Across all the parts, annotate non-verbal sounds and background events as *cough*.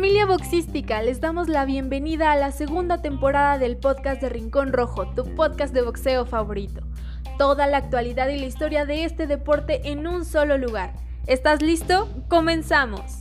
Familia boxística, les damos la bienvenida a la segunda temporada del podcast de Rincón Rojo, tu podcast de boxeo favorito. Toda la actualidad y la historia de este deporte en un solo lugar. ¿Estás listo? Comenzamos.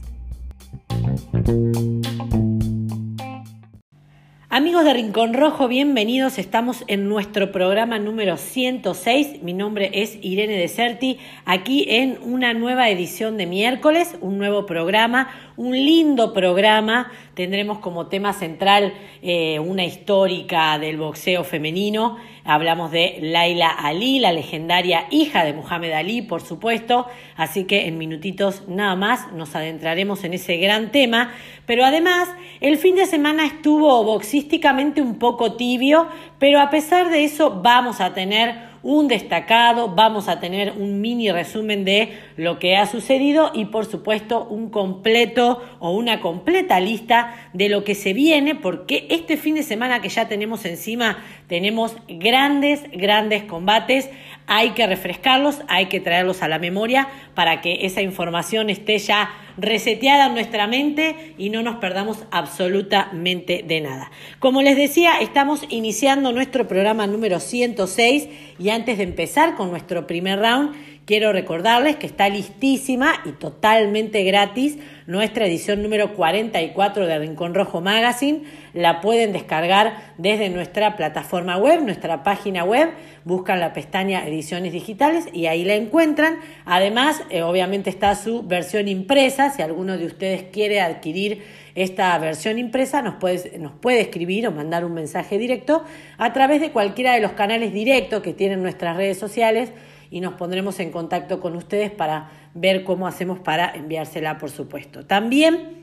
Amigos de Rincón Rojo, bienvenidos. Estamos en nuestro programa número 106. Mi nombre es Irene Deserti, aquí en una nueva edición de miércoles, un nuevo programa, un lindo programa. Tendremos como tema central eh, una histórica del boxeo femenino. Hablamos de Laila Ali, la legendaria hija de Muhammad Ali, por supuesto. Así que en minutitos nada más nos adentraremos en ese gran tema. Pero además, el fin de semana estuvo boxísticamente un poco tibio, pero a pesar de eso vamos a tener un destacado, vamos a tener un mini resumen de lo que ha sucedido y por supuesto un completo o una completa lista de lo que se viene, porque este fin de semana que ya tenemos encima tenemos grandes, grandes combates, hay que refrescarlos, hay que traerlos a la memoria para que esa información esté ya reseteada en nuestra mente y no nos perdamos absolutamente de nada. Como les decía, estamos iniciando nuestro programa número 106 y antes de empezar con nuestro primer round, quiero recordarles que está listísima y totalmente gratis nuestra edición número 44 de Rincón Rojo Magazine. La pueden descargar desde nuestra plataforma web, nuestra página web. Buscan la pestaña Ediciones Digitales y ahí la encuentran. Además, eh, obviamente está su versión impresa. Si alguno de ustedes quiere adquirir esta versión impresa, nos nos puede escribir o mandar un mensaje directo a través de cualquiera de los canales directos que tienen nuestras redes sociales y nos pondremos en contacto con ustedes para ver cómo hacemos para enviársela, por supuesto. También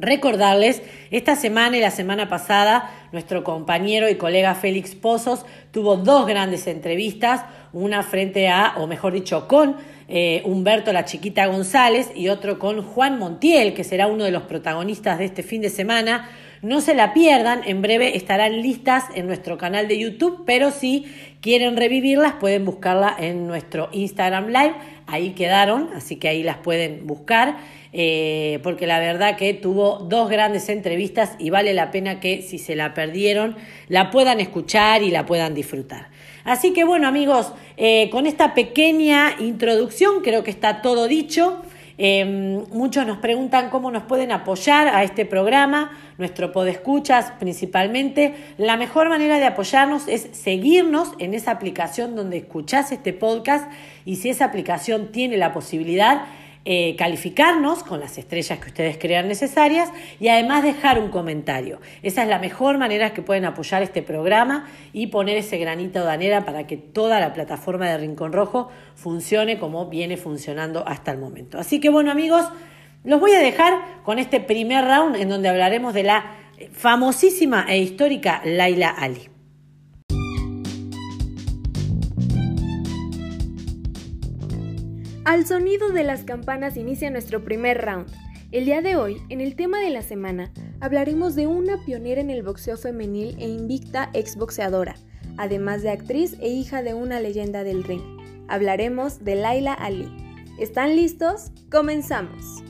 Recordarles, esta semana y la semana pasada, nuestro compañero y colega Félix Pozos tuvo dos grandes entrevistas, una frente a, o mejor dicho, con eh, Humberto la Chiquita González y otro con Juan Montiel, que será uno de los protagonistas de este fin de semana. No se la pierdan, en breve estarán listas en nuestro canal de YouTube, pero si quieren revivirlas pueden buscarla en nuestro Instagram Live, ahí quedaron, así que ahí las pueden buscar, eh, porque la verdad que tuvo dos grandes entrevistas y vale la pena que si se la perdieron la puedan escuchar y la puedan disfrutar. Así que bueno amigos, eh, con esta pequeña introducción creo que está todo dicho. Em, muchos nos preguntan cómo nos pueden apoyar a este programa, nuestro Podescuchas principalmente. La mejor manera de apoyarnos es seguirnos en esa aplicación donde escuchás este podcast y si esa aplicación tiene la posibilidad, eh, calificarnos con las estrellas que ustedes crean necesarias y además dejar un comentario. Esa es la mejor manera que pueden apoyar este programa y poner ese granito de anera para que toda la plataforma de Rincón Rojo funcione como viene funcionando hasta el momento. Así que bueno amigos, los voy a dejar con este primer round en donde hablaremos de la famosísima e histórica Laila Ali. Al sonido de las campanas inicia nuestro primer round. El día de hoy, en el tema de la semana, hablaremos de una pionera en el boxeo femenil e invicta exboxeadora, además de actriz e hija de una leyenda del ring. Hablaremos de Laila Ali. ¿Están listos? Comenzamos.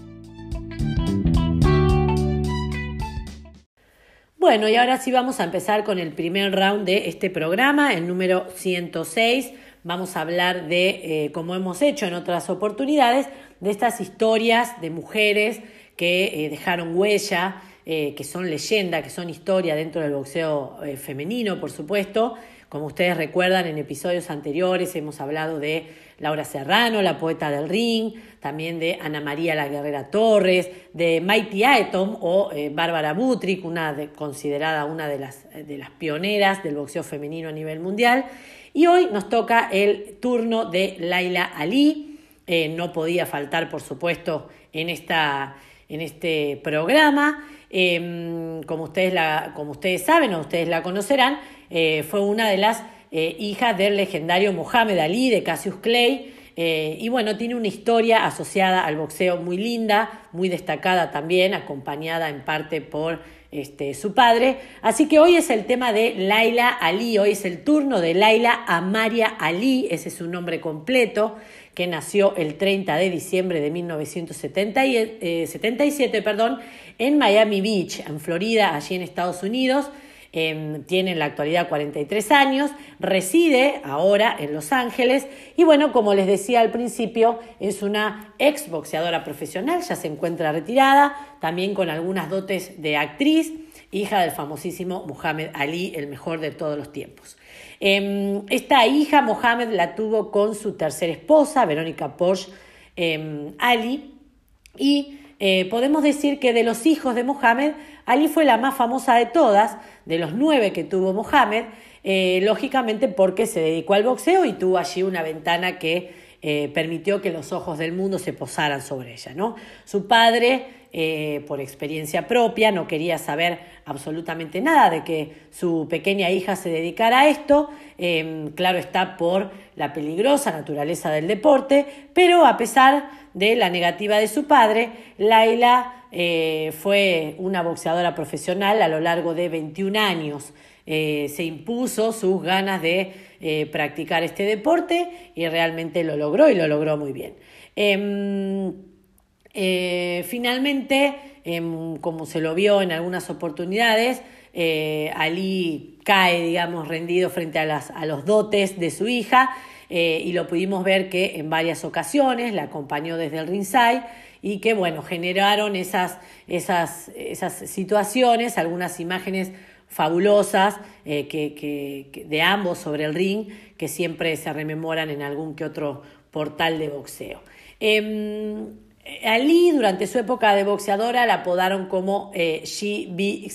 Bueno, y ahora sí vamos a empezar con el primer round de este programa, el número 106 vamos a hablar de, eh, como hemos hecho en otras oportunidades, de estas historias de mujeres que eh, dejaron huella, eh, que son leyenda, que son historia dentro del boxeo femenino, por supuesto. Como ustedes recuerdan, en episodios anteriores hemos hablado de Laura Serrano, la poeta del ring, también de Ana María la Guerrera Torres, de Mighty Aetom o Bárbara Butrick, una considerada una de las, de las pioneras del boxeo femenino a nivel mundial. Y hoy nos toca el turno de Laila Ali. Eh, no podía faltar, por supuesto, en, esta, en este programa. Em, como, ustedes la, como ustedes saben o ustedes la conocerán, eh, fue una de las eh, hijas del legendario Mohamed Ali de Cassius Clay. y bueno, tiene una historia asociada al boxeo muy linda, muy destacada también, acompañada en parte por este, su padre. Así que hoy es el tema de Laila Ali, hoy es el turno de Laila Amaria Ali, ese es su nombre completo, que nació el 30 de diciembre de 1977 perdón, en Miami Beach, en Florida, allí en Estados Unidos. Em, tiene en la actualidad 43 años, reside ahora en Los Ángeles y bueno, como les decía al principio, es una ex boxeadora profesional, ya se encuentra retirada, también con algunas dotes de actriz, hija del famosísimo Muhammad Ali, el mejor de todos los tiempos. Em, esta hija, Mohamed, la tuvo con su tercera esposa, Verónica Porsche em, Ali, y eh, podemos decir que de los hijos de Mohamed, Ali fue la más famosa de todas, de los nueve que tuvo Mohamed, eh, lógicamente porque se dedicó al boxeo y tuvo allí una ventana que eh, permitió que los ojos del mundo se posaran sobre ella. ¿no? Su padre, por experiencia propia, no quería saber absolutamente nada de que su pequeña hija se dedicara a esto, claro está por la peligrosa naturaleza del deporte, pero a pesar de la negativa de su padre, Laila eh, fue una boxeadora profesional a lo largo de 21 años. Eh, se impuso sus ganas de eh, practicar este deporte y realmente lo logró y lo logró muy bien. Em, finalmente, em, como se lo vio en algunas oportunidades, Ali cae, digamos, rendido frente a, las, a los dotes de su hija y lo pudimos ver que en varias ocasiones la acompañó desde el ringside y que, bueno, generaron esas, esas, esas situaciones, algunas imágenes fabulosas eh, que, de ambos sobre el ring que siempre se rememoran en algún que otro portal de boxeo. Eh, Ali, durante su época de boxeadora, la apodaron como eh, She Be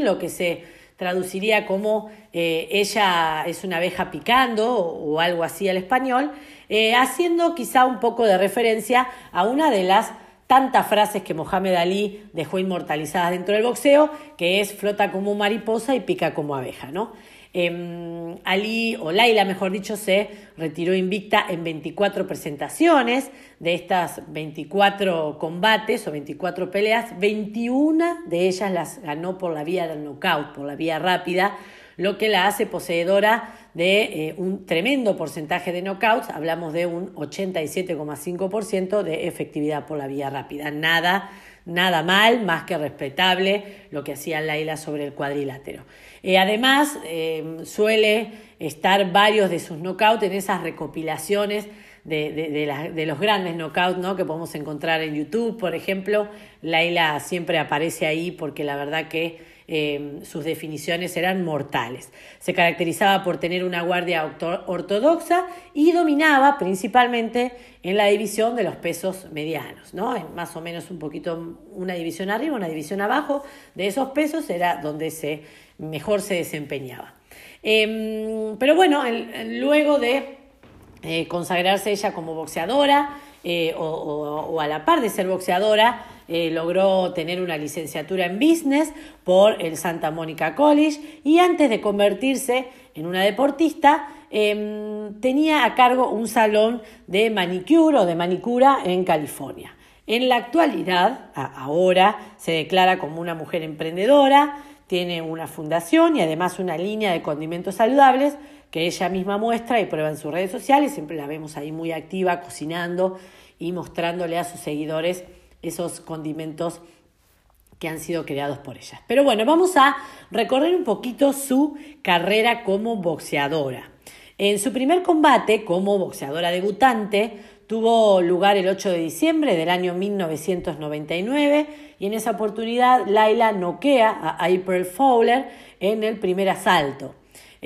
lo que se traduciría como eh, ella es una abeja picando o, algo así al español, eh, haciendo quizá un poco de referencia a una de las tantas frases que Mohamed Ali dejó inmortalizadas dentro del boxeo, que es flota como mariposa y pica como abeja, ¿no? Em, Ali, o Laila mejor dicho, se retiró invicta en 24 presentaciones. De estas 24 combates o 24 peleas, 21 de ellas las ganó por la vía del knockout, por la vía rápida, lo que la hace poseedora de eh, un tremendo porcentaje de knockouts, hablamos de un 87,5% de efectividad por la vía rápida. Nada, nada mal, más que respetable lo que hacía Laila sobre el cuadrilátero. Eh, además, eh, suele estar varios de sus knockouts en esas recopilaciones de, los grandes knockouts ¿no? que podemos encontrar en YouTube, por ejemplo. Laila siempre aparece ahí porque la verdad que eh, sus definiciones eran mortales. Se caracterizaba por tener una guardia ortodoxa y dominaba principalmente en la división de los pesos medianos, ¿no? más o menos un poquito una división arriba, una división abajo de esos pesos era donde se mejor se desempeñaba. Em, pero bueno, luego de eh, consagrarse ella como boxeadora eh, o, a la par de ser boxeadora, eh, logró tener una licenciatura en business por el Santa Monica College y antes de convertirse en una deportista, em, tenía a cargo un salón de manicure o de manicura en California. En la actualidad, ahora, se declara como una mujer emprendedora, tiene una fundación y además una línea de condimentos saludables que ella misma muestra y prueba en sus redes sociales. Siempre la vemos ahí muy activa, cocinando y mostrándole a sus seguidores esos condimentos que han sido creados por ella. Pero bueno, vamos a recorrer un poquito su carrera como boxeadora. En su primer combate como boxeadora debutante tuvo lugar el 8 de diciembre del año 1999 y en esa oportunidad Laila noquea a April Fowler en el primer asalto.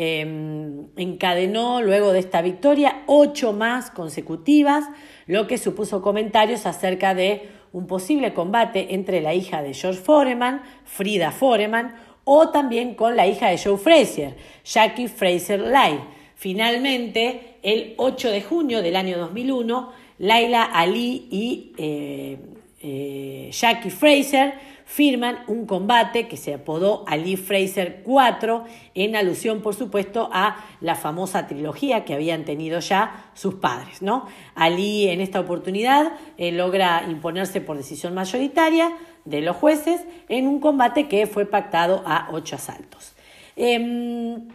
Em, encadenó luego de esta victoria ocho más consecutivas, lo que supuso comentarios acerca de un posible combate entre la hija de George Foreman, Frida Foreman, o también con la hija de Joe Frazier, Jackie Fraser Lai. Finalmente, el 8 de junio del año 2001, Laila Ali y eh, eh, Jackie Fraser firman un combate que se apodó Ali Fraser 4, en alusión, por supuesto, a la famosa trilogía que habían tenido ya sus padres. ¿no? Ali en esta oportunidad eh, logra imponerse por decisión mayoritaria de los jueces en un combate que fue pactado a ocho asaltos. Em,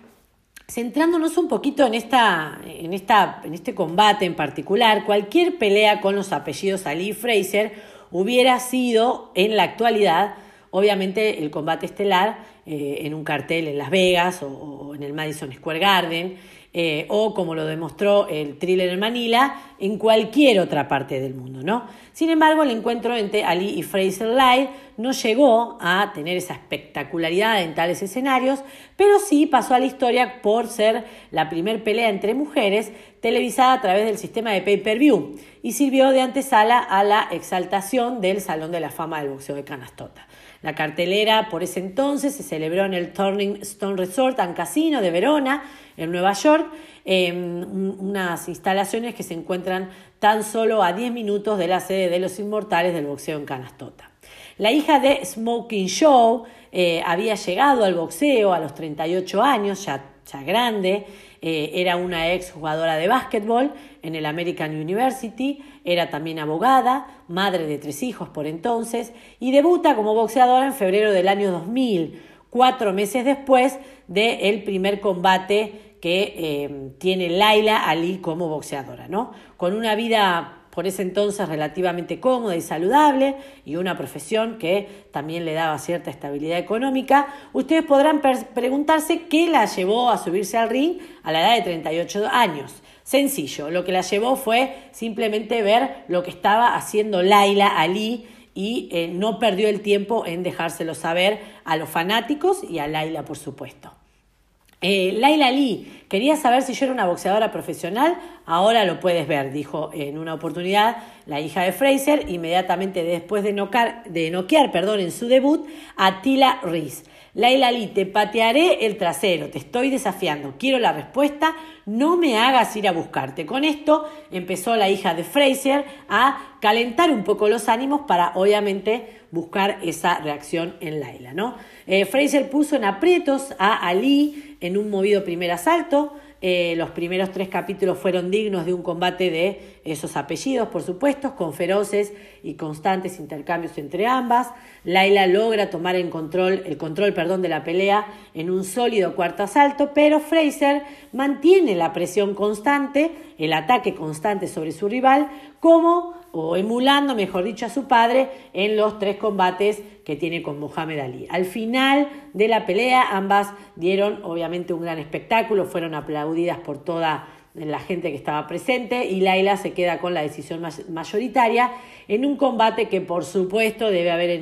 centrándonos un poquito en, esta, en, esta, en este combate en particular, cualquier pelea con los apellidos Ali Fraser hubiera sido en la actualidad, obviamente, el combate estelar eh, en un cartel en Las Vegas o en el Madison Square Garden. Eh, o como lo demostró el thriller en Manila, en cualquier otra parte del mundo, ¿no? Sin embargo, el encuentro entre Ali y Fraser Light no llegó a tener esa espectacularidad en tales escenarios, pero sí pasó a la historia por ser la primer pelea entre mujeres televisada a través del sistema de pay-per-view y sirvió de antesala a la exaltación del Salón de la Fama del Boxeo de Canastota. La cartelera por ese entonces se celebró en el Turning Stone Resort and Casino de Verona, en Nueva York, em, unas instalaciones que se encuentran tan solo a 10 minutos de la sede de los inmortales del boxeo en Canastota. La hija de Smoking Show eh, había llegado al boxeo a los 38 años, ya, ya grande, eh, era una ex jugadora de básquetbol en el American University, era también abogada, madre de tres hijos por entonces, y debuta como boxeadora en febrero del año 2000, cuatro meses después del primer combate que eh, tiene Laila Ali como boxeadora, ¿no? Con una vida por ese entonces relativamente cómoda y saludable y una profesión que también le daba cierta estabilidad económica, ustedes podrán preguntarse qué la llevó a subirse al ring a la edad de 38 años. Sencillo, lo que la llevó fue simplemente ver lo que estaba haciendo Laila Ali y eh, no perdió el tiempo en dejárselo saber a los fanáticos y a Laila, por supuesto. Eh, Laila Lee, quería saber si yo era una boxeadora profesional, ahora lo puedes ver, dijo en una oportunidad la hija de Fraser, inmediatamente después de, de noquear perdón, en su debut a Tila Reese. Laila Lee, te patearé el trasero, te estoy desafiando, quiero la respuesta, no me hagas ir a buscarte. Con esto empezó la hija de Fraser a calentar un poco los ánimos para obviamente buscar esa reacción en Laila. ¿no? Eh, Fraser puso en aprietos a Ali en un movido primer asalto, eh, los primeros tres capítulos fueron dignos de un combate de esos apellidos, por supuesto, con feroces y constantes intercambios entre ambas. Laila logra tomar el control, el control perdón, de la pelea en un sólido cuarto asalto, pero Fraser mantiene la presión constante, el ataque constante sobre su rival, como o emulando, mejor dicho, a su padre en los tres combates que tiene con Mohamed Ali. Al final de la pelea, ambas dieron obviamente un gran espectáculo, fueron aplaudidas por toda la gente que estaba presente y Laila se queda con la decisión mayoritaria en un combate que por supuesto debe haber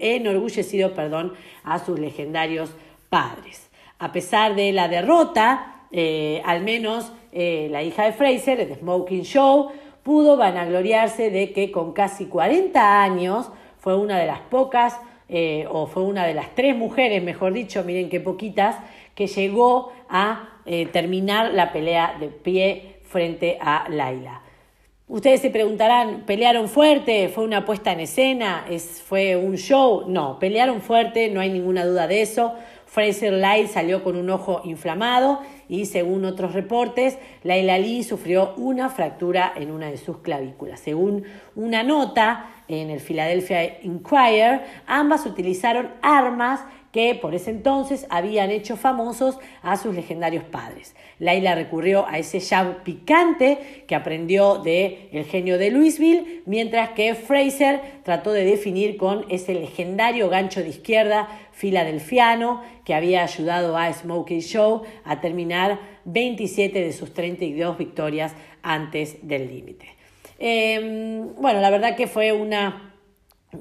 enorgullecido perdón, a sus legendarios padres. A pesar de la derrota, eh, al menos eh, la hija de Fraser, The Smoking Show, pudo vanagloriarse de que con casi 40 años fue una de las pocas, eh, o fue una de las tres mujeres, mejor dicho, miren qué poquitas, que llegó a eh, terminar la pelea de pie frente a Laila. Ustedes se preguntarán, ¿pelearon fuerte? ¿Fue una puesta en escena? ¿Es, ¿Fue un show? No, pelearon fuerte, no hay ninguna duda de eso. Fraser Light salió con un ojo inflamado y según otros reportes, Laila Lee sufrió una fractura en una de sus clavículas. Según una nota en el Philadelphia Inquirer, ambas utilizaron armas que por ese entonces habían hecho famosos a sus legendarios padres. Laila recurrió a ese jab picante que aprendió de el genio de Louisville, mientras que Fraser trató de definir con ese legendario gancho de izquierda filadelfiano que había ayudado a Smokey Show a terminar 27 de sus 32 victorias antes del límite. Em, bueno, la verdad que fue una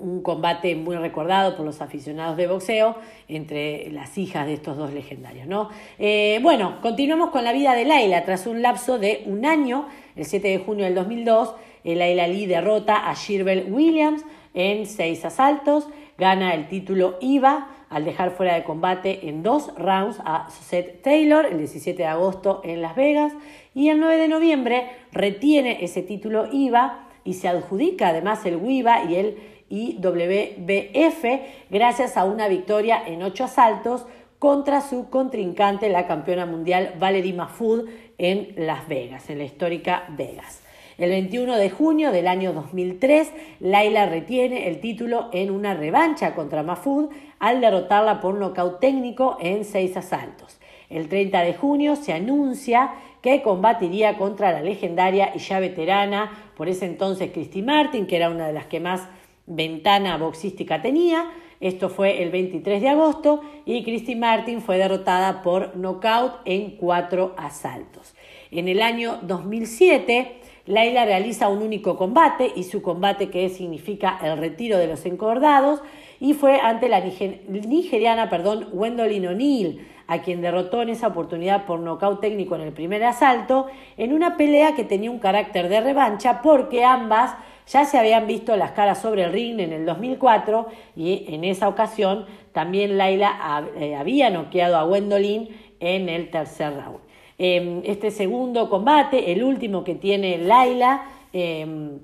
un combate muy recordado por los aficionados de boxeo entre las hijas de estos dos legendarios. ¿no? Eh, bueno, continuamos con la vida de Laila. Tras un lapso de un año, el 7 de junio del 2002, Laila Lee derrota a Shirbel Williams en seis asaltos, gana el título IVA al dejar fuera de combate en dos rounds a Seth Taylor el 17 de agosto en Las Vegas y el 9 de noviembre retiene ese título IVA y se adjudica además el WIVA y el y WBF gracias a una victoria en ocho asaltos contra su contrincante, la campeona mundial Valerie Mahfoud, en Las Vegas, en la histórica Vegas. El 21 de junio del año 2003, Laila retiene el título en una revancha contra Mahfoud al derrotarla por nocaut técnico en seis asaltos. El 30 de junio se anuncia que combatiría contra la legendaria y ya veterana, por ese entonces Christy Martin, que era una de las que más ventana boxística tenía. Esto fue el 23 de agosto y Christy Martin fue derrotada por nocaut en cuatro asaltos. En el año 2007, Laila realiza un único combate y su combate que significa el retiro de los encordados y fue ante la nigeriana perdón, Gwendolyn O'Neill, a quien derrotó en esa oportunidad por nocaut técnico en el primer asalto, en una pelea que tenía un carácter de revancha porque ambas ya se habían visto las caras sobre el ring en el 2004 y en esa ocasión también Laila eh, había noqueado a Gwendolyn en el tercer round. Em, este segundo combate, el último que tiene Laila, em,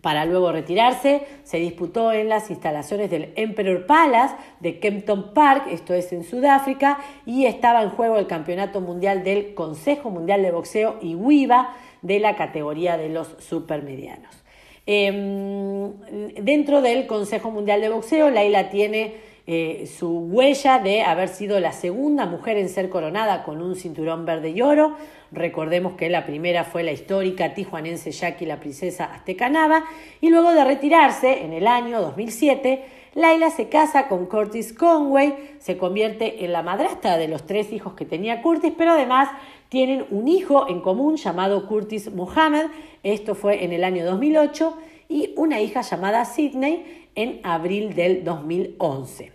para luego retirarse, se disputó en las instalaciones del Emperor Palace de Kempton Park, esto es en Sudáfrica, y estaba en juego el Campeonato Mundial del Consejo Mundial de Boxeo y WIVA de la categoría de los supermedianos. Em, dentro del Consejo Mundial de Boxeo, Laila tiene eh, su huella de haber sido la segunda mujer en ser coronada con un cinturón verde y oro. Recordemos que la primera fue la histórica tijuanense Jackie la princesa Aztecanaba y luego de retirarse en el año 2007, Laila se casa con Curtis Conway, se convierte en la madrastra de los tres hijos que tenía Curtis, pero además tienen un hijo en común llamado Curtis Muhammad, esto fue en el año 2008, y una hija llamada Sidney, en abril del 2011.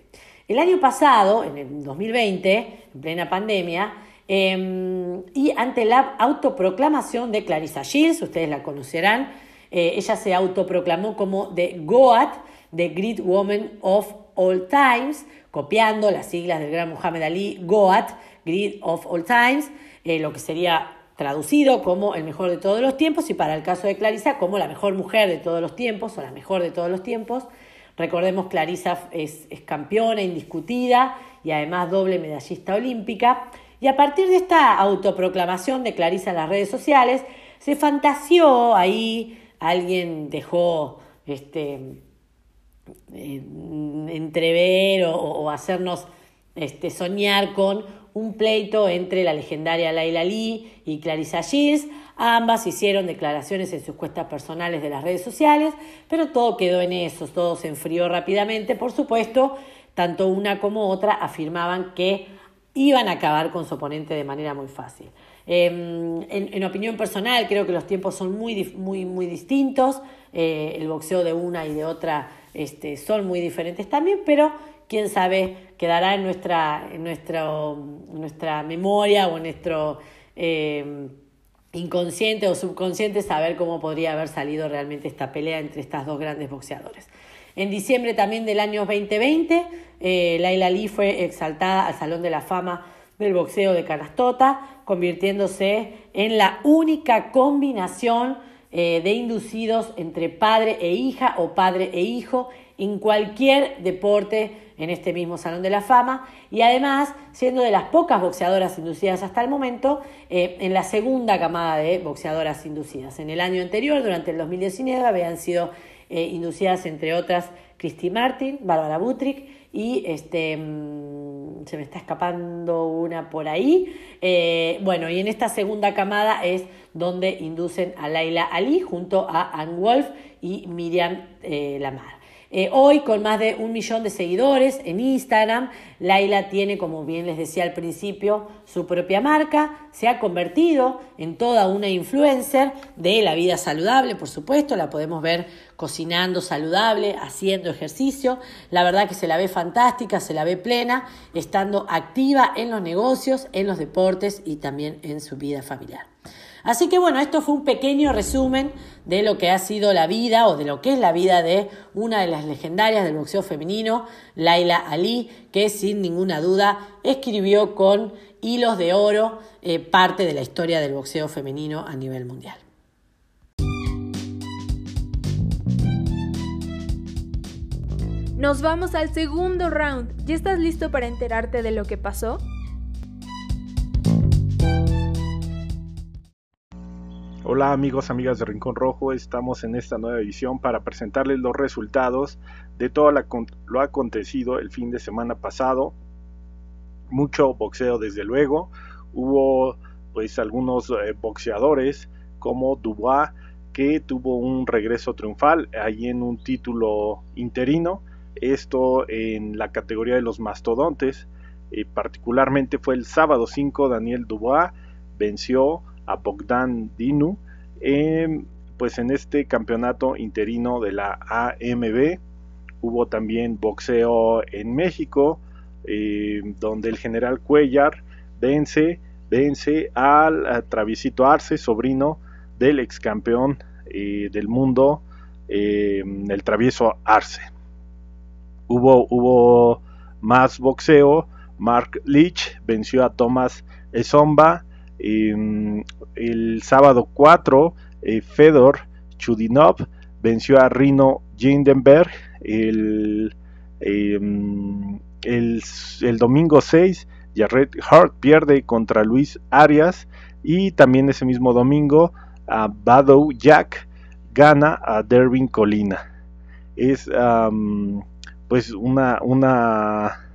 El año pasado, en el 2020, en plena pandemia, em, y ante la autoproclamación de Clarissa Shields, ustedes la conocerán, eh, ella se autoproclamó como The GOAT, The Great Woman of All Times, copiando las siglas del gran Muhammad Ali, GOAT, Great of All Times, eh, lo que sería traducido como el mejor de todos los tiempos y para el caso de Clarissa como la mejor mujer de todos los tiempos o la mejor de todos los tiempos. Recordemos, Clarisa es, campeona indiscutida y además doble medallista olímpica. Y a partir de esta autoproclamación de Clarisa en las redes sociales, se fantaseó ahí, alguien dejó este, entrever o, hacernos este, soñar con un pleito entre la legendaria Laila Lee y Clarissa Shields. Ambas hicieron declaraciones en sus cuestas personales de las redes sociales, pero todo quedó en eso, todo se enfrió rápidamente. Por supuesto, tanto una como otra afirmaban que iban a acabar con su oponente de manera muy fácil. Em, en, opinión personal, creo que los tiempos son muy, muy, muy distintos. Eh, el boxeo de una y de otra este, son muy diferentes también, pero quién sabe, quedará en nuestra, nuestra memoria o en nuestro... Em, inconsciente o subconsciente saber cómo podría haber salido realmente esta pelea entre estas dos grandes boxeadores. En diciembre también del año 2020, eh, Laila Lee fue exaltada al Salón de la Fama del Boxeo de Canastota, convirtiéndose en la única combinación eh, de inducidos entre padre e hija o padre e hijo en cualquier deporte en este mismo Salón de la Fama y además siendo de las pocas boxeadoras inducidas hasta el momento eh, en la segunda camada de boxeadoras inducidas. En el año anterior, durante el 2019, habían sido eh, inducidas entre otras Christy Martin, Bárbara Butrick y este mm, se me está escapando una por ahí. Eh, bueno, y en esta segunda camada es donde inducen a Laila Ali junto a Ann Wolf y Miriam Lamar. Eh, hoy, con más de un millón de seguidores en Instagram, Laila tiene, como bien les decía al principio, su propia marca, se ha convertido en toda una influencer de la vida saludable, por supuesto, la podemos ver cocinando saludable, haciendo ejercicio, la verdad que se la ve fantástica, se la ve plena, estando activa en los negocios, en los deportes y también en su vida familiar. Así que bueno, esto fue un pequeño resumen de lo que ha sido la vida o de lo que es la vida de una de las legendarias del boxeo femenino, Laila Ali, que sin ninguna duda escribió con hilos de oro eh, parte de la historia del boxeo femenino a nivel mundial. Nos vamos al segundo round. ¿Ya estás listo para enterarte de lo que pasó? Hola amigos, amigas de Rincón Rojo, estamos en esta nueva edición para presentarles los resultados de todo lo acontecido el fin de semana pasado. Mucho boxeo desde luego, hubo pues algunos eh, boxeadores como Dubois que tuvo un regreso triunfal ahí en un título interino, esto en la categoría de los mastodontes, eh, particularmente fue el sábado 5 Daniel Dubois venció a Bogdan Dinu pues en este campeonato interino de la AMB hubo también boxeo en México eh, donde el general Cuellar vence vence al Travisito Arce sobrino del ex campeón eh, del mundo eh, el travieso Arce hubo hubo más boxeo Mark Leach venció a Thomas Esomba Em, el sábado 4, eh, Fedor Chudinov venció a Rino Jindenberg. El, em, el, el, domingo 6, Jared Hart pierde contra Luis Arias. Y también ese mismo domingo, a Badow Jack gana a Derwin Colina. Es pues una, una,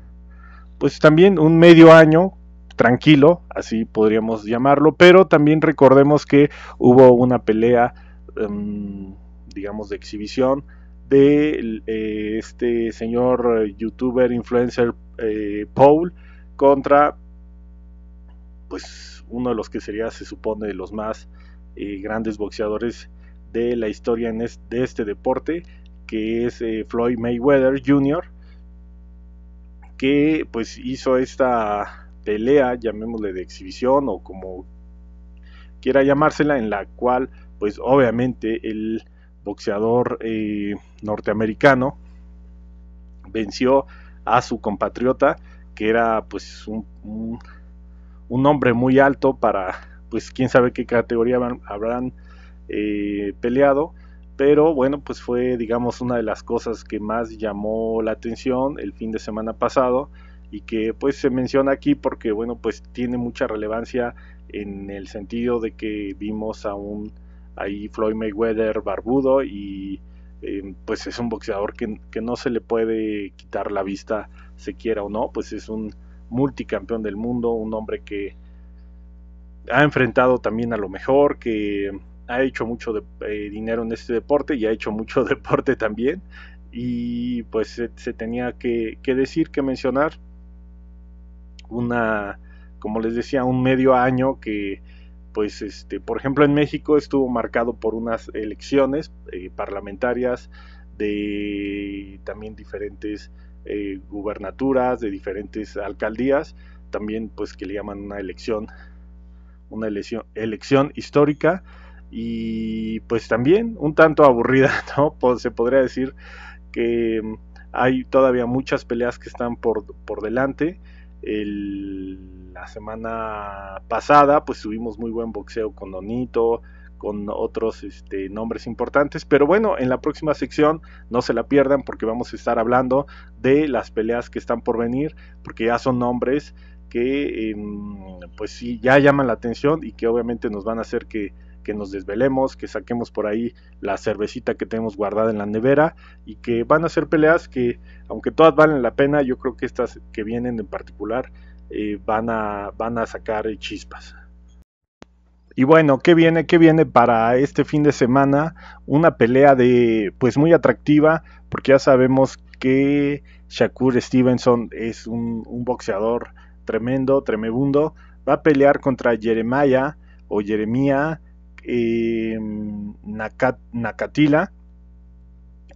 pues también un medio año tranquilo, así podríamos llamarlo, pero también recordemos que hubo una pelea, em, digamos, de exhibición de eh, este señor youtuber, influencer eh, Paul contra, pues, uno de los que sería, se supone, de los más eh, grandes boxeadores de la historia de este deporte, que es Floyd Mayweather Jr., que pues hizo esta pelea, llamémosle de exhibición o como quiera llamársela, en la cual pues obviamente el boxeador eh, norteamericano venció a su compatriota que era pues un, un, hombre muy alto para pues quién sabe qué categoría habrán eh, peleado pero bueno pues fue digamos una de las cosas que más llamó la atención el fin de semana pasado y que pues se menciona aquí porque bueno pues tiene mucha relevancia en el sentido de que vimos a un ahí Floyd Mayweather barbudo y em, pues es un boxeador que, que, no se le puede quitar la vista se quiera o no pues es un multicampeón del mundo un hombre que ha enfrentado también a lo mejor que ha hecho mucho de, eh, dinero en este deporte y ha hecho mucho *laughs* deporte también. Y pues se, tenía que, decir que mencionar una, como les decía, un medio año que, pues, este, por ejemplo, en México estuvo marcado por unas elecciones eh, parlamentarias de también diferentes eh, gubernaturas, de diferentes alcaldías, también, pues, que le llaman una elección, una elección, elección histórica y, pues, también un tanto aburrida, *laughs* ¿no? Se podría decir que mm, hay todavía muchas peleas que están por, por delante la semana pasada pues tuvimos muy buen boxeo con Donito, con otros este, nombres importantes. Pero bueno, en la próxima sección no se la pierdan porque vamos a estar hablando de las peleas que están por venir, porque ya son nombres que em, pues sí ya llaman la atención y que obviamente nos van a hacer que que nos desvelemos, que saquemos por ahí la cervecita que tenemos guardada en la nevera y que van a ser peleas que, aunque todas valen la pena, yo creo que estas que vienen en particular eh, van, a, van a sacar chispas. Y bueno, ¿qué viene? ¿Qué viene para este fin de semana? Una pelea de pues muy atractiva, porque ya sabemos que Shakur Stevenson es un, un boxeador tremendo, tremebundo. Va a pelear contra Jeremiah o Jeremía eh, Nakatila,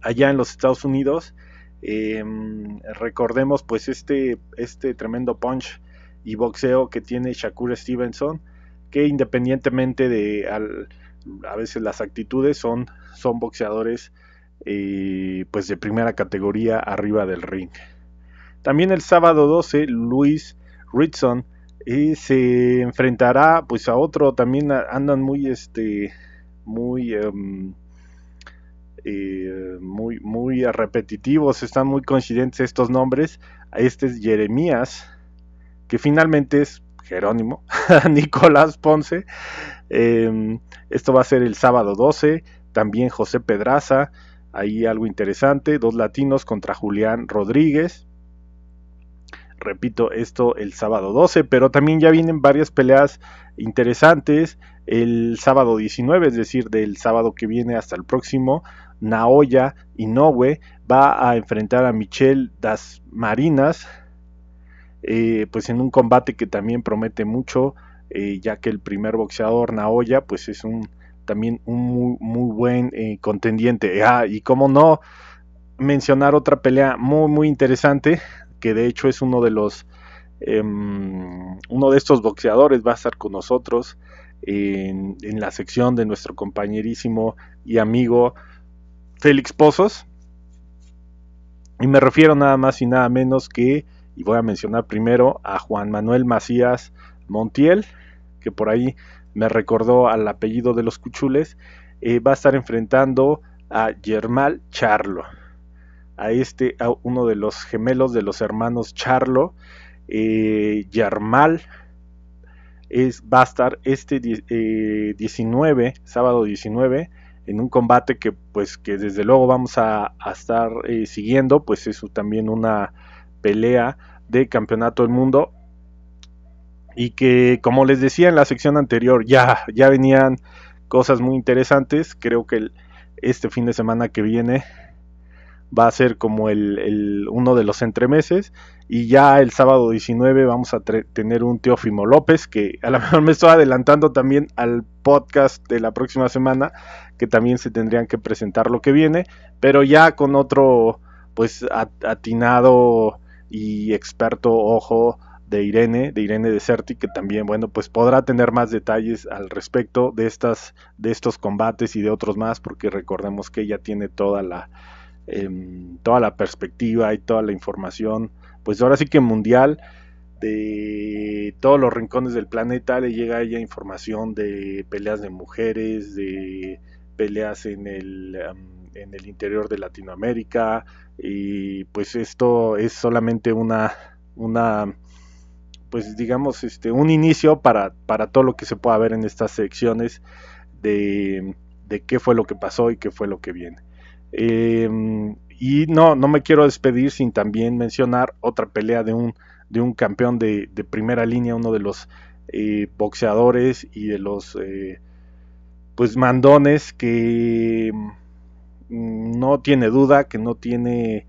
allá en los Estados Unidos. Em, recordemos pues este, este tremendo punch y boxeo que tiene Shakur Stevenson, que independientemente de a veces las actitudes son, son boxeadores eh, pues de primera categoría arriba del ring. También el sábado 12, Luis Ritson y se enfrentará pues a otro también andan muy este muy em, eh, muy, muy repetitivos, están muy coincidentes estos nombres. Este es Jeremías, que finalmente es Jerónimo, *laughs* Nicolás Ponce. Em, esto va a ser el sábado 12. También José Pedraza, ahí algo interesante. Dos latinos contra Julián Rodríguez. Repito, esto el sábado 12, pero también ya vienen varias peleas interesantes el sábado 19, es decir, del sábado que viene hasta el próximo. Naoya Inoue va a enfrentar a Michelle Das Marinas, eh, pues en un combate que también promete mucho, eh, ya que el primer boxeador Naoya, pues es un también un muy, buen eh, contendiente. Ah, y como no mencionar otra pelea muy muy interesante, que de hecho es uno de los em, uno de estos boxeadores va a estar con nosotros en, en la sección de nuestro compañerísimo y amigo Félix Pozos. Y me refiero nada más y nada menos que, y voy a mencionar primero a Juan Manuel Macías Montiel, que por ahí me recordó al apellido de los Cuchules, eh, va a estar enfrentando a Germal Charlo, a este, a uno de los gemelos de los hermanos Charlo, eh, Germal es, va a estar este 19, eh, sábado 19, en un combate que pues que desde luego vamos a, estar eh, siguiendo, pues es también una pelea de campeonato del mundo. Y que como les decía en la sección anterior ya, ya venían cosas muy interesantes, creo que este fin de semana que viene va a ser como el, uno de los entremeses. Y ya el sábado 19 vamos a tener un Teófimo López que a lo mejor me estoy adelantando también al podcast de la próxima semana que también se tendrían que presentar lo que viene. Pero ya con otro pues atinado y experto ojo de Irene, de Irene de Certi, que también, bueno, pues podrá tener más detalles al respecto de estas, de estos combates y de otros más, porque recordemos que ella tiene toda la, Em, toda la perspectiva y toda la información, pues ahora sí que mundial, de todos los rincones del planeta le llega a ella información de peleas de mujeres, de peleas en el, en el interior de Latinoamérica y pues esto es solamente una, una pues digamos este un inicio para, para todo lo que se pueda ver en estas secciones de, de qué fue lo que pasó y qué fue lo que viene. Em, y no, no me quiero despedir sin también mencionar otra pelea de un, de un campeón de, primera línea, uno de los eh, boxeadores y de los eh, pues mandones que mm, no tiene duda, que no tiene,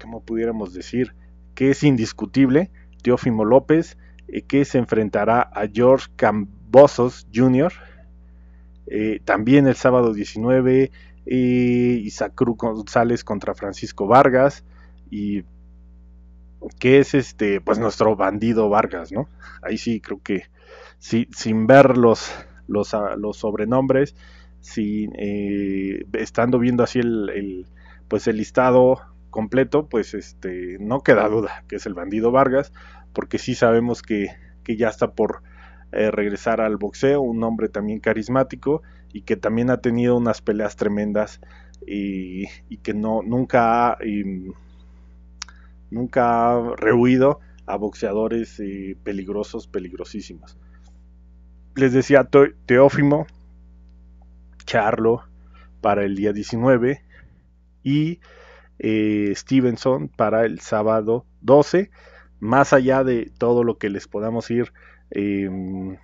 como pudiéramos decir, que es indiscutible, Teófimo López, eh, que se enfrentará a George Cambosos Jr., también el sábado 19 y Isaac Cruz González contra Francisco Vargas y que es este pues nuestro bandido Vargas, ¿no? Ahí sí creo que sin ver los, los, ah, los sobrenombres, sin, eh, estando viendo así el, pues el listado completo, pues este no queda duda que es el bandido Vargas, porque sí sabemos que, que ya está por eh, regresar al boxeo, un hombre también carismático y que también ha tenido unas peleas tremendas y, que no nunca ha, nunca ha rehuido a boxeadores eh, peligrosos, peligrosísimos. Les decía Teófimo, Charlo para el día 19 y eh, Stevenson para el sábado 12. Más allá de todo lo que les podamos ir em,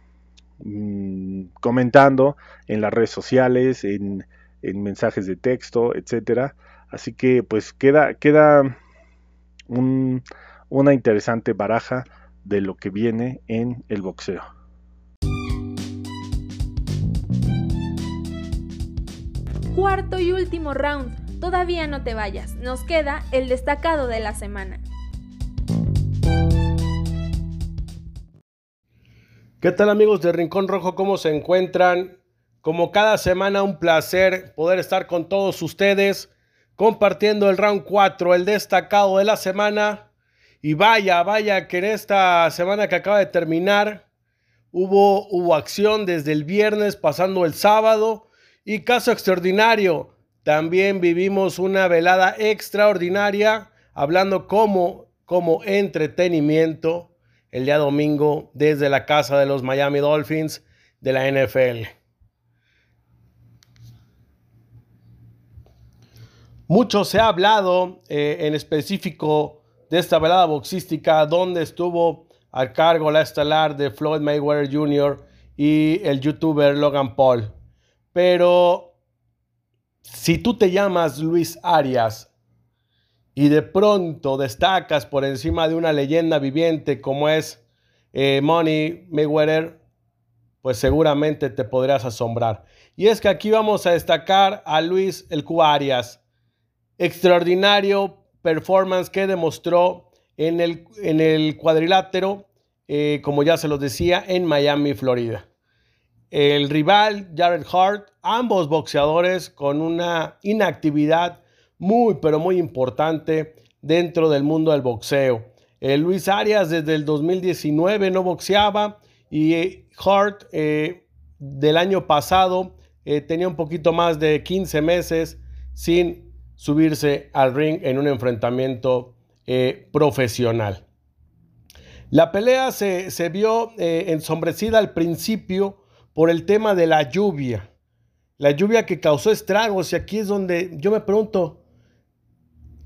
Mm, comentando en las redes sociales, en, mensajes de texto, etcétera. Así que pues queda, queda una interesante baraja de lo que viene en el boxeo. Cuarto y último round. Todavía no te vayas. Nos queda el destacado de la semana. ¿Qué tal amigos de Rincón Rojo? ¿Cómo se encuentran? Como cada semana, un placer poder estar con todos ustedes compartiendo el round 4, el destacado de la semana. Y vaya, vaya que en esta semana que acaba de terminar hubo, hubo acción desde el viernes pasando el sábado. Y caso extraordinario, También vivimos una velada extraordinaria hablando como, como entretenimiento el día domingo desde la casa de los Miami Dolphins de la NFL. Mucho se ha hablado eh, en específico de esta velada boxística donde estuvo a cargo la estelar de Floyd Mayweather Jr. y el youtuber Logan Paul. Pero si tú te llamas Luis Arias y de pronto destacas por encima de una leyenda viviente como es eh, Money Mayweather, pues seguramente te podrías asombrar. Y es que aquí vamos a destacar a Luis el Cuba Arias. Extraordinario performance que demostró en el, en el cuadrilátero, eh, como ya se los decía, en Miami, Florida. El rival, Jared Hart, ambos boxeadores con una inactividad muy, pero muy importante dentro del mundo del boxeo. Eh, Luis Arias desde el 2019 no boxeaba y eh, Hart del año pasado tenía un poquito más de 15 meses sin subirse al ring en un enfrentamiento eh, profesional. La pelea se, vio eh, ensombrecida al principio por el tema de la lluvia. La lluvia que causó estragos y aquí es donde yo me pregunto,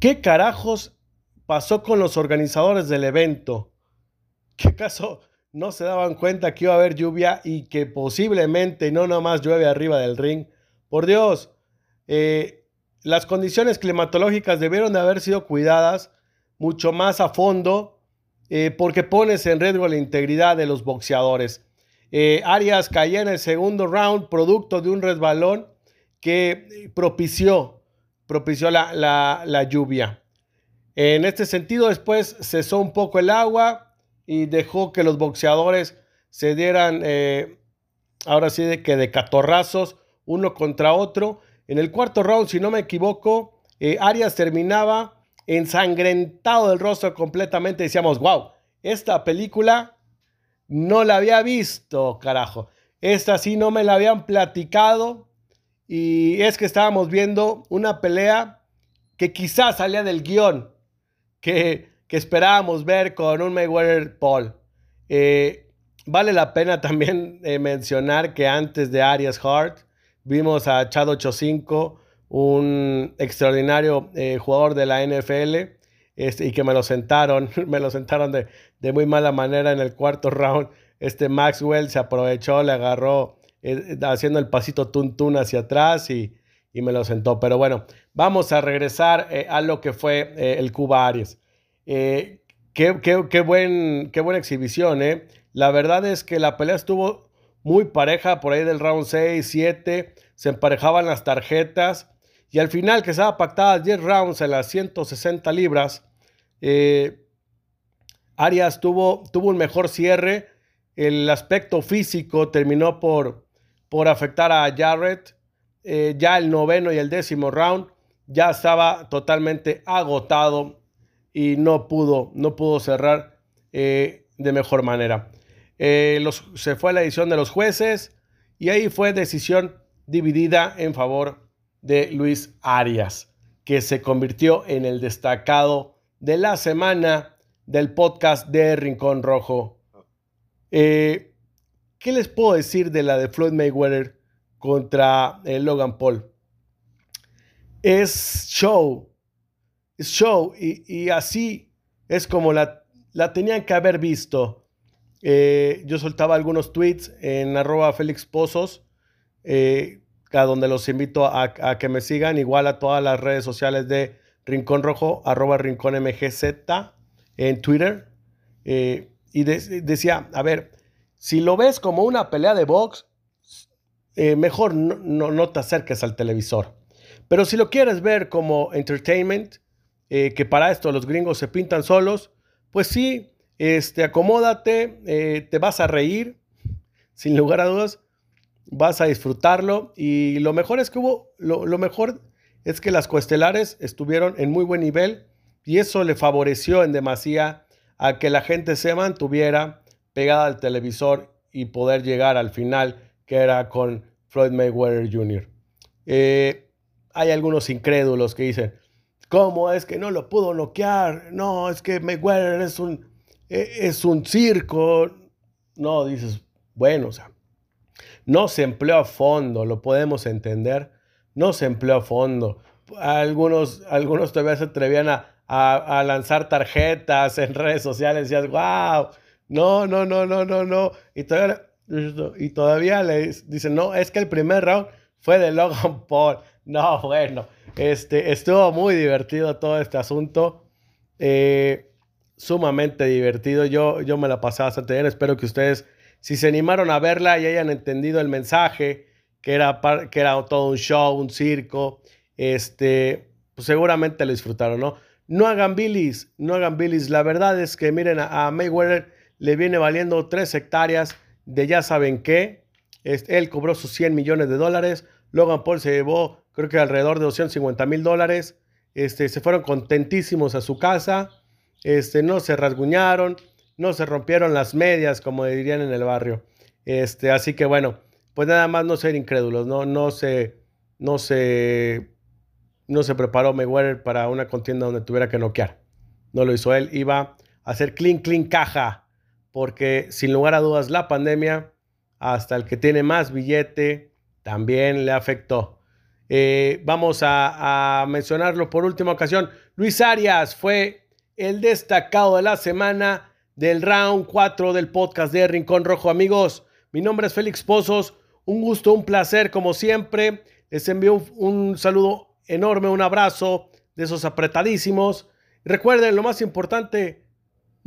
¿qué carajos pasó con los organizadores del evento? ¿Qué caso no se daban cuenta que iba a haber lluvia y que posiblemente no nomás llueve arriba del ring? Por Dios, eh, las condiciones climatológicas debieron de haber sido cuidadas mucho más a fondo eh, porque pones en riesgo la integridad de los boxeadores. Eh, Arias caía en el segundo round producto de un resbalón que propició, propició la, la, lluvia. En este sentido, después cesó un poco el agua y dejó que los boxeadores se dieran, eh, ahora sí, de que de catorrazos, uno contra otro, en el cuarto round, si no me equivoco, eh, Arias terminaba ensangrentado del rostro completamente. Decíamos, wow, esta película no la había visto, carajo. Esta sí no me la habían platicado. Y es que estábamos viendo una pelea que quizás salía del guion que, esperábamos ver con un Mayweather Paul. Eh, vale la pena *laughs* también eh, mencionar que antes de Arias Hart, Vimos a Chad 85, un extraordinario eh, jugador de la NFL, este, y que me lo sentaron, *laughs* me lo sentaron de, muy mala manera en el cuarto *laughs* round. Este Maxwell se aprovechó, le agarró eh, haciendo el pasito tun hacia atrás y, me lo sentó. Pero bueno, vamos a regresar eh, a lo que fue el Cuba Aries. Qué, qué, buen, qué buena exhibición, ¿eh? La verdad es que la pelea estuvo muy pareja por ahí del round 6, 7, se emparejaban las tarjetas y al final que estaba pactada 10 rounds en las 160 libras, eh, Arias tuvo, tuvo un mejor cierre, el aspecto físico terminó por, por afectar a Jarrett, eh, ya el noveno y el décimo round ya estaba totalmente agotado y no pudo, no pudo cerrar eh, de mejor manera. Eh, se fue a la edición de los jueces y ahí fue decisión dividida en favor de Luis Arias, que se convirtió en el destacado de la semana del podcast de Rincón Rojo. ¿Qué les puedo decir de la de Floyd Mayweather contra eh, Logan Paul? Es show, es show y, así es como la, la tenían que haber visto eh, yo soltaba algunos tweets en arroba Félix Pozos, eh, a donde los invito a, que me sigan, igual a todas las redes sociales de Rincón Rojo, arroba Rincón en Twitter. Y decía, a ver, si lo ves como una pelea de box, mejor no, no, te acerques al televisor. Pero si lo quieres ver como entertainment, que para esto los gringos se pintan solos, pues sí, este, acomódate, eh, te vas a reír, sin lugar a dudas, vas a disfrutarlo y lo mejor es que hubo, lo, mejor es que las coestelares estuvieron en muy buen nivel y eso le favoreció en demasía a que la gente se mantuviera pegada al televisor y poder llegar al final que era con Floyd Mayweather Jr. Eh, hay algunos incrédulos que dicen, ¿cómo es que no lo pudo noquear? No, es que Mayweather es un, e, es un circo. No, dices, bueno, o sea, no se empleó a fondo, lo podemos entender, no se empleó a fondo. Algunos, algunos todavía se atrevían a, a, lanzar tarjetas en redes sociales, decías, wow, no, no, no, no, no, no. Y todavía, y todavía le dicen, no, es que el primer round fue de Logan *laughs* Paul. No, bueno, este, estuvo muy divertido todo este asunto. Eh, sumamente divertido. Yo, yo me la pasé bastante bien. Espero que ustedes, si se animaron a verla y hayan entendido el mensaje, que era, que era todo un show, un circo, este, pues seguramente lo disfrutaron, ¿no? No hagan bilis, no hagan bilis. La verdad es que miren, a, Mayweather le viene valiendo tres hectáreas de ya saben qué. él cobró sus 100 millones de dólares. Logan Paul se llevó, creo que alrededor de 250 mil dólares. Este, se fueron contentísimos a su casa. Este, no se rasguñaron, no se rompieron las medias, como dirían en el barrio. Este, así que bueno, pues nada más no ser incrédulos, no, no se, no se, no se preparó Mayweather para una contienda donde tuviera que noquear. No lo hizo él, iba a hacer clean, clean caja, porque sin lugar a dudas la pandemia, hasta el que tiene más billete, también le afectó. Eh, vamos a, mencionarlo por última ocasión. Luis Arias fue el destacado de la semana del round 4 del podcast de Rincón Rojo. Amigos, mi nombre es Félix Pozos. Un gusto, un placer, como siempre. Les envío un, saludo enorme, un abrazo de esos apretadísimos. Recuerden, lo más importante,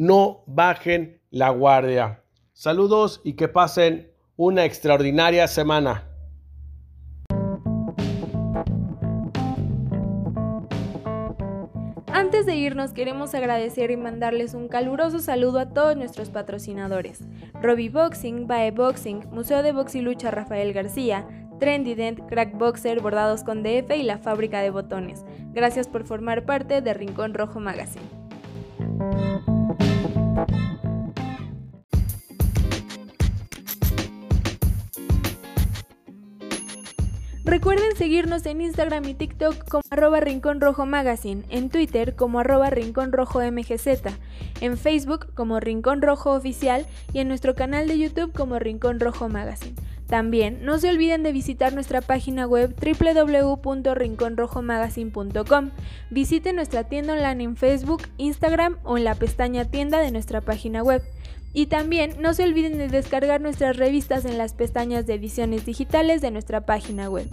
no bajen la guardia. Saludos y que pasen una extraordinaria semana. Antes de irnos queremos agradecer y mandarles un caluroso saludo a todos nuestros patrocinadores. Robbie Boxing, Bae Boxing, Museo de Box y Lucha Rafael García, Trendy Dent, Crack Boxer, Bordados con DF y la Fábrica de Botones. Gracias por formar parte de Rincón Rojo Magazine. Recuerden seguirnos en Instagram y TikTok como arroba Rincón Rojo en Twitter como arroba Rincón Rojo en Facebook como Rincón Rojo Oficial y en nuestro canal de YouTube como Rincón Rojo Magazine. También no se olviden de visitar nuestra página web www.rinconrojomagazine.com. Visiten nuestra tienda online en Facebook, Instagram o en la pestaña tienda de nuestra página web. Y también no se olviden de descargar nuestras revistas en las pestañas de ediciones digitales de nuestra página web.